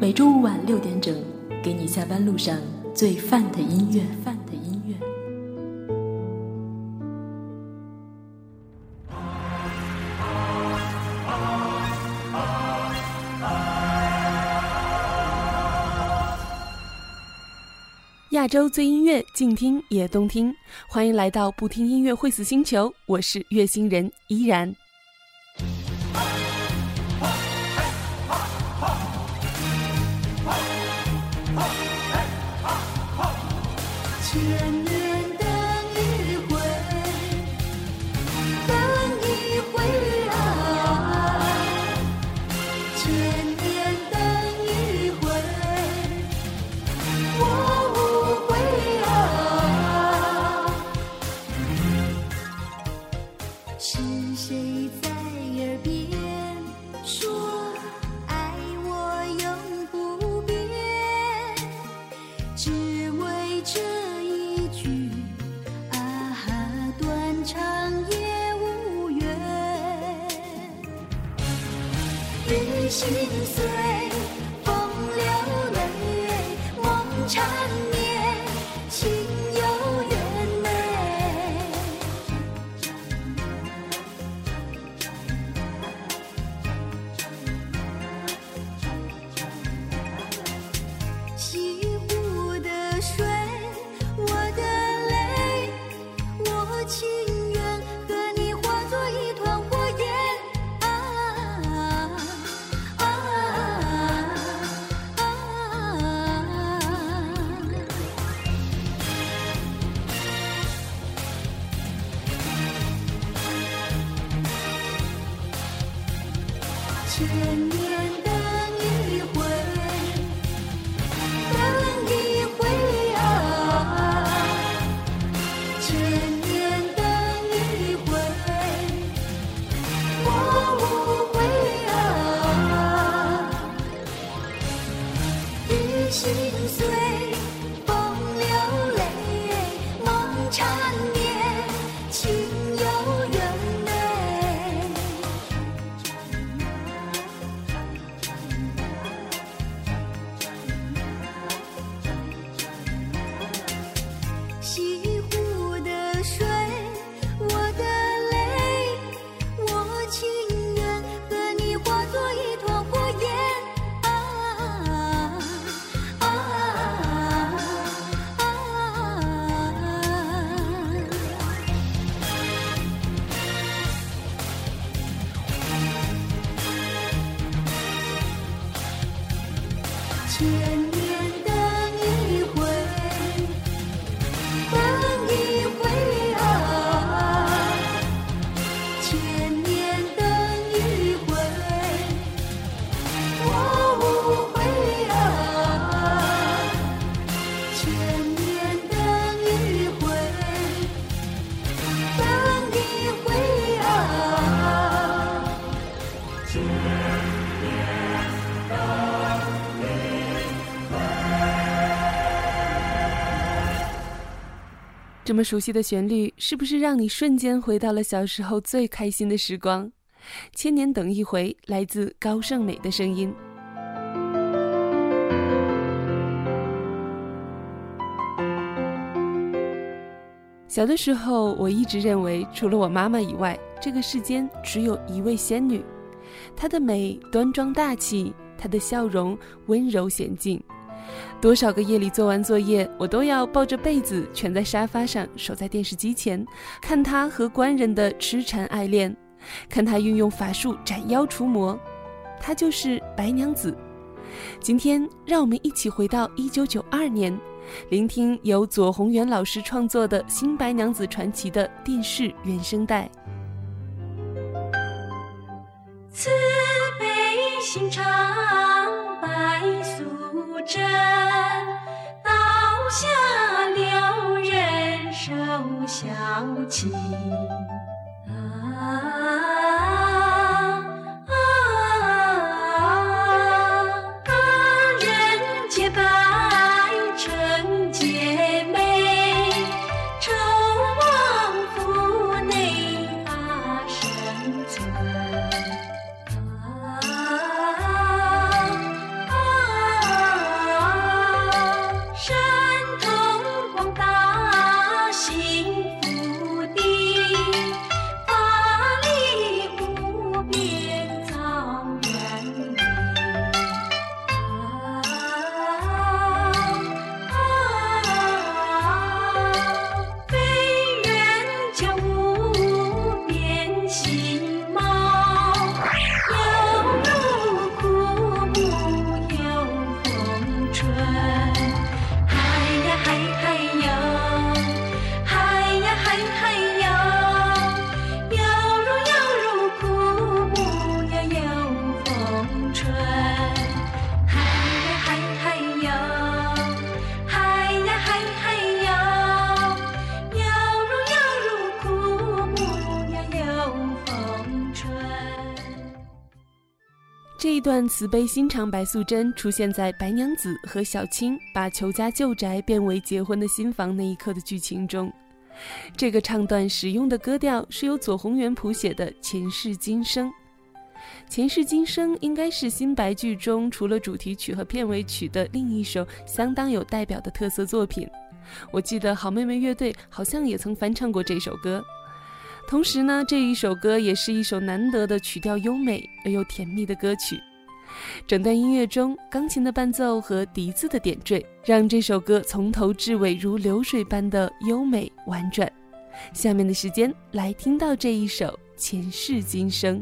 每周五晚六点整，给你下班路上。最范的音乐，范的音乐。亚洲最音乐，静听也动听。欢迎来到不听音乐会死星球，我是月星人依然。心碎。牵。这么熟悉的旋律，是不是让你瞬间回到了小时候最开心的时光？千年等一回，来自高胜美的声音。小的时候，我一直认为，除了我妈妈以外，这个世间只有一位仙女。她的美端庄大气，她的笑容温柔娴静。多少个夜里做完作业，我都要抱着被子蜷在沙发上，守在电视机前，看他和官人的痴缠爱恋，看他运用法术斩妖除魔。她就是白娘子。今天，让我们一起回到一九九二年，聆听由左宏元老师创作的新白娘子传奇的电视原声带。慈悲心肠白。素贞，刀下留人手小情。这一段慈悲心肠白素贞出现在白娘子和小青把裘家旧宅变为结婚的新房那一刻的剧情中。这个唱段使用的歌调是由左宏元谱写的《前世今生》。《前世今生》应该是新白剧中除了主题曲和片尾曲的另一首相当有代表的特色作品。我记得好妹妹乐队好像也曾翻唱过这首歌。同时呢，这一首歌也是一首难得的曲调优美而又甜蜜的歌曲。整段音乐中，钢琴的伴奏和笛子的点缀，让这首歌从头至尾如流水般的优美婉转。下面的时间来听到这一首《前世今生》。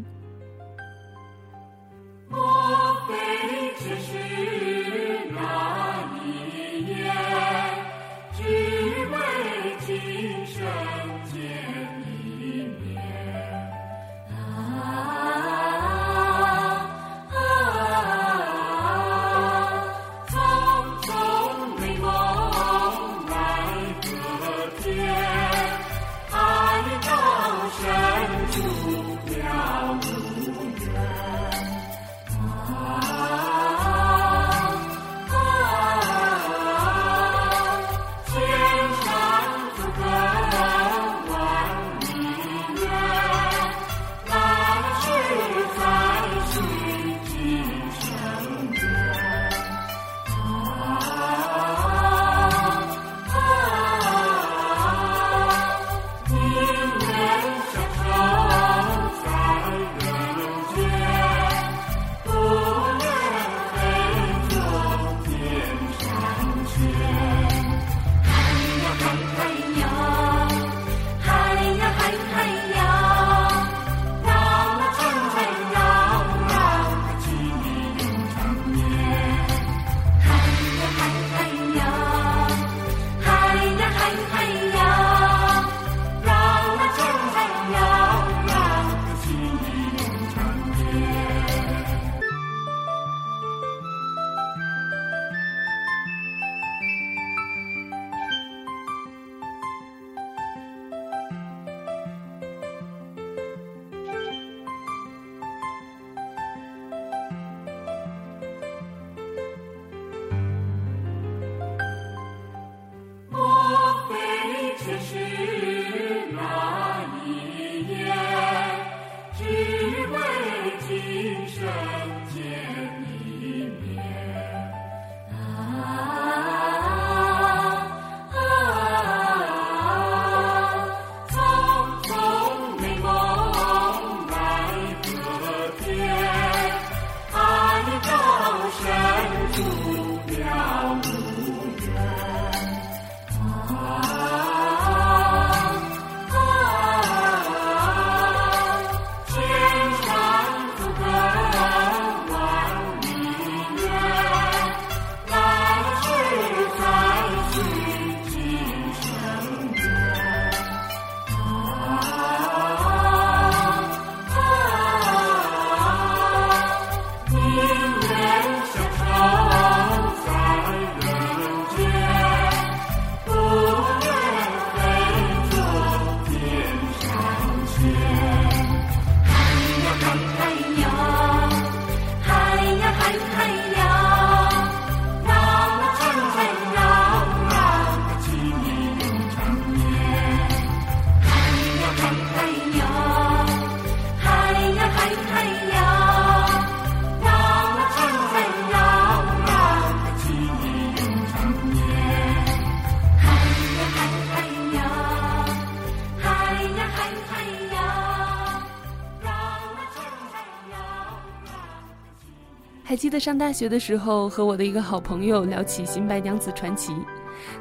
上大学的时候，和我的一个好朋友聊起《新白娘子传奇》，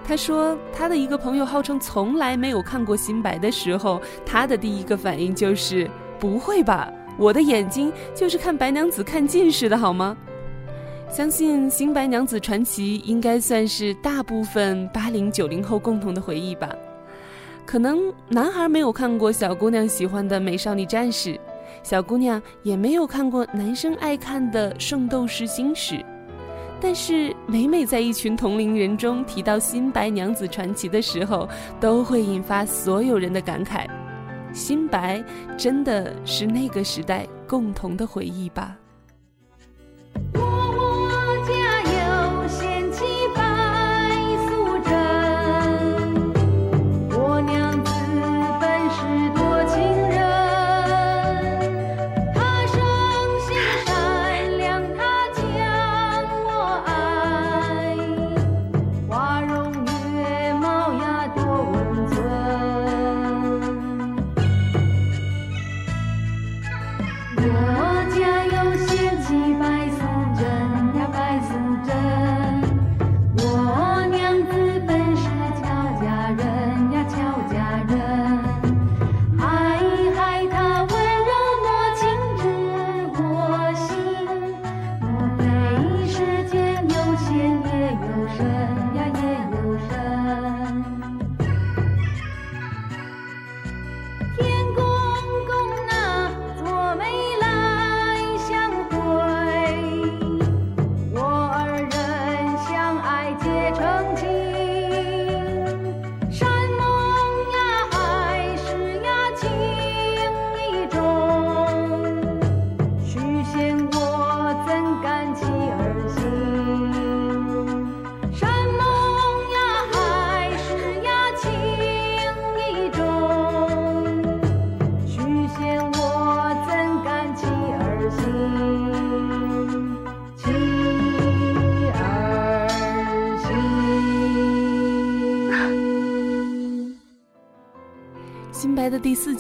他说他的一个朋友号称从来没有看过《新白》的时候，他的第一个反应就是：“不会吧，我的眼睛就是看白娘子看近视的好吗？”相信《新白娘子传奇》应该算是大部分八零九零后共同的回忆吧。可能男孩没有看过小姑娘喜欢的《美少女战士》。小姑娘也没有看过男生爱看的《圣斗士星矢》，但是每每在一群同龄人中提到《新白娘子传奇》的时候，都会引发所有人的感慨。新白真的是那个时代共同的回忆吧。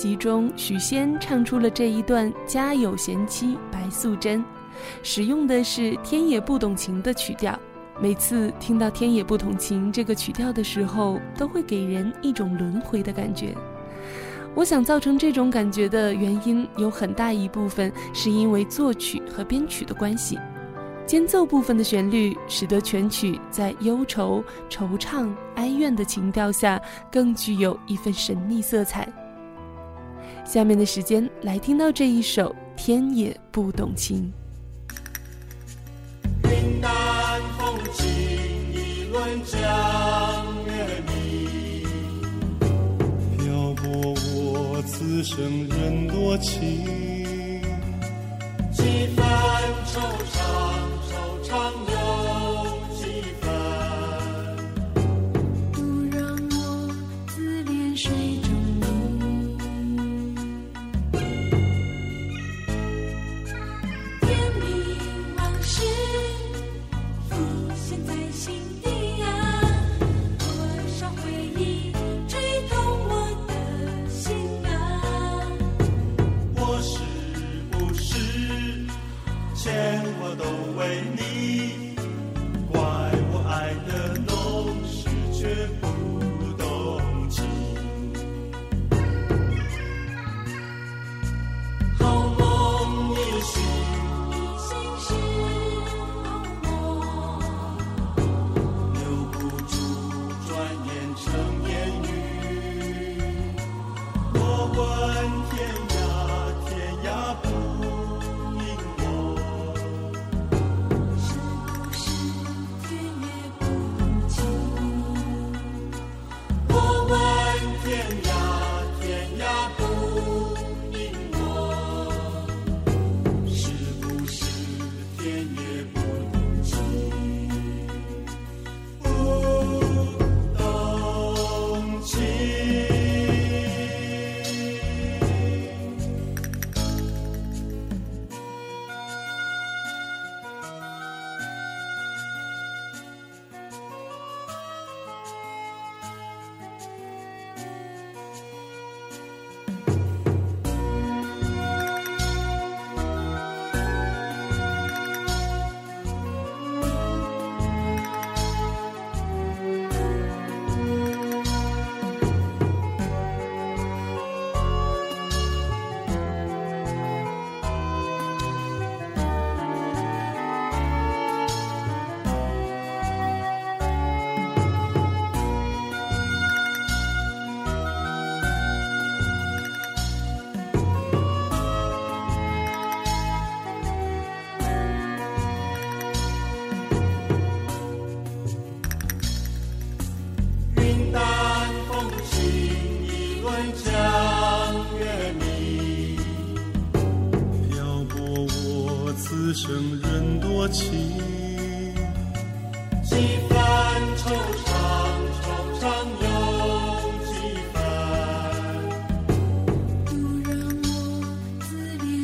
其中，许仙唱出了这一段《家有贤妻白素贞》，使用的是《天也不懂情》的曲调。每次听到《天也不懂情》这个曲调的时候，都会给人一种轮回的感觉。我想造成这种感觉的原因有很大一部分是因为作曲和编曲的关系，间奏部分的旋律使得全曲在忧愁、惆怅、哀怨的情调下更具有一份神秘色彩。下面的时间来听到这一首《天也不懂情》。云淡风轻，一轮江月明，漂泊我此生人多情，几番惆怅，在心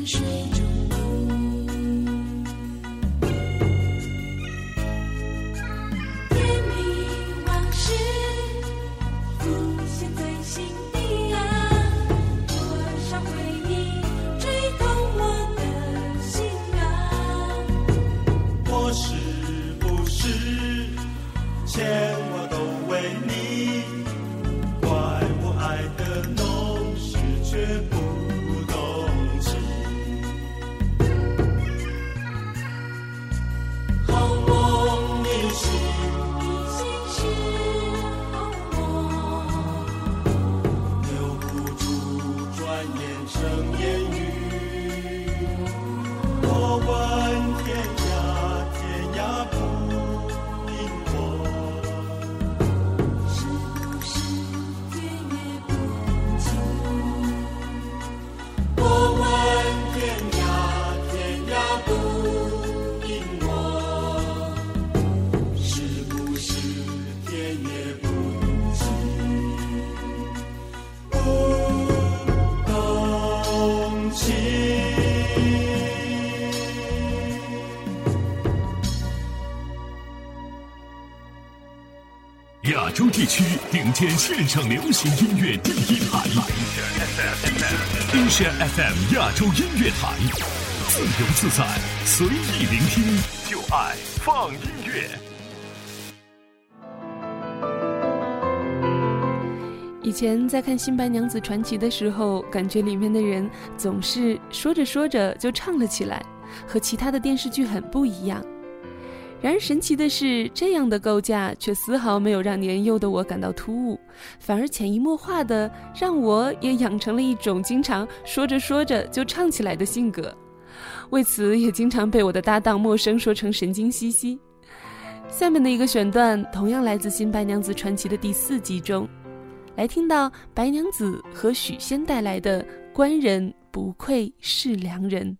水。顶尖线上流行音乐第一台，Asia FM 亚洲音乐台，自由自在，随意聆听，就爱放音乐。以前在看《新白娘子传奇》的时候，感觉里面的人总是说着说着就唱了起来，和其他的电视剧很不一样。然而神奇的是，这样的构架却丝毫没有让年幼的我感到突兀，反而潜移默化的让我也养成了一种经常说着说着就唱起来的性格。为此，也经常被我的搭档陌生说成神经兮兮。下面的一个选段同样来自《新白娘子传奇》的第四集中。来听到白娘子和许仙带来的“官人不愧是良人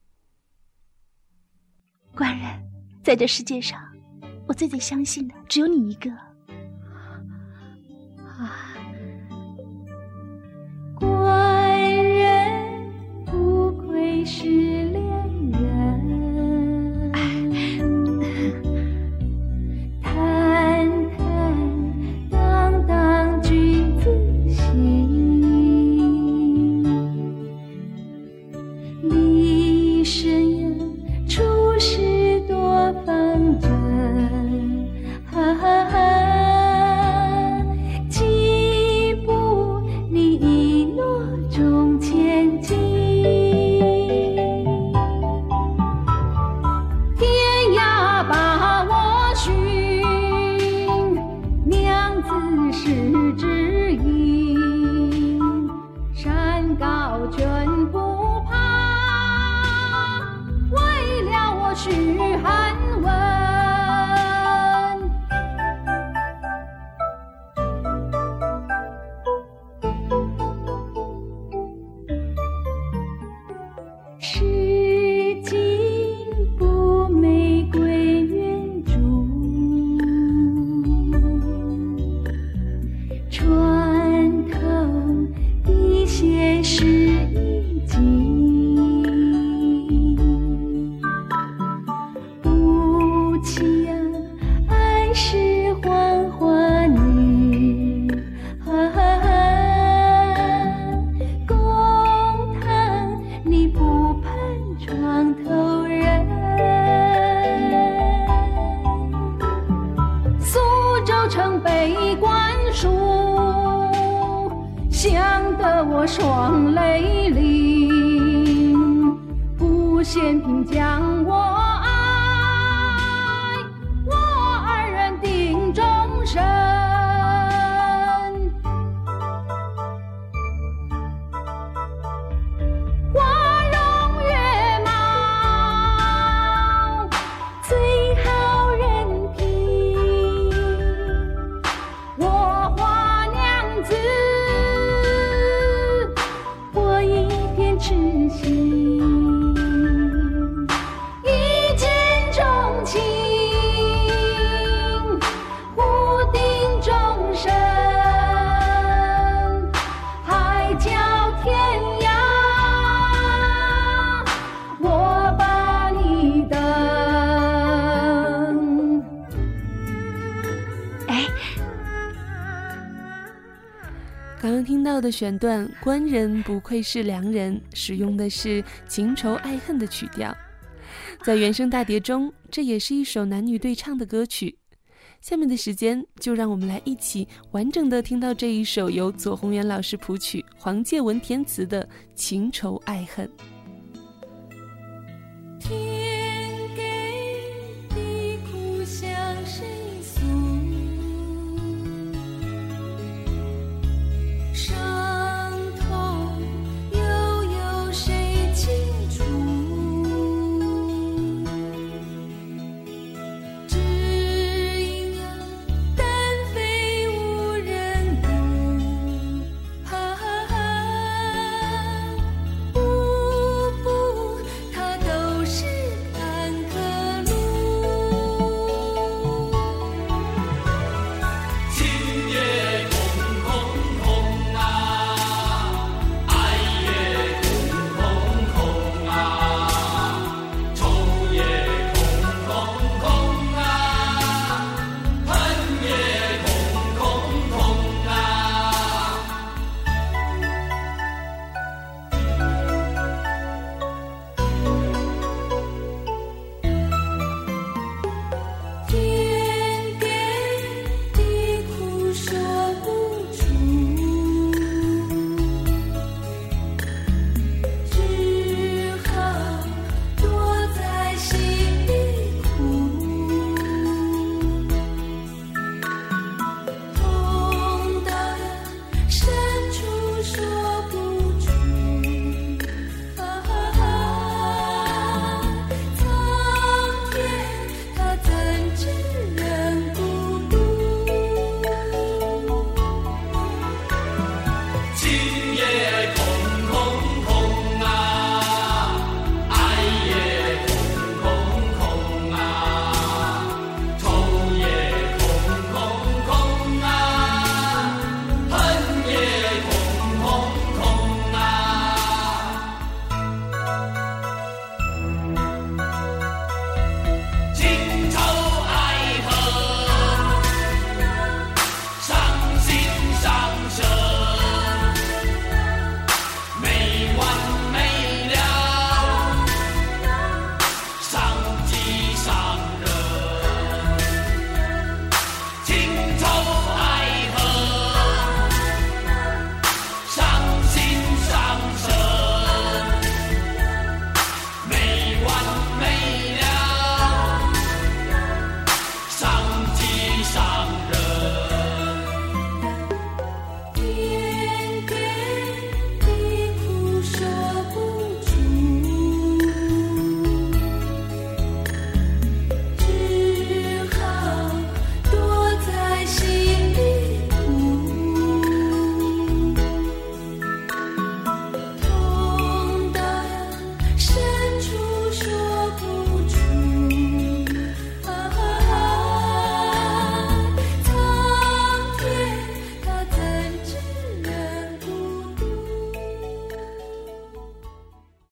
官人，在这世界上，我最最相信的只有你一个。啊，官人不愧是双泪淋。不嫌贫将的选段，官人不愧是良人，使用的是情仇爱恨的曲调，在原声大碟中，这也是一首男女对唱的歌曲。下面的时间就让我们来一起完整的听到这一首由左宏元老师谱曲，黄介文填词的情仇爱恨。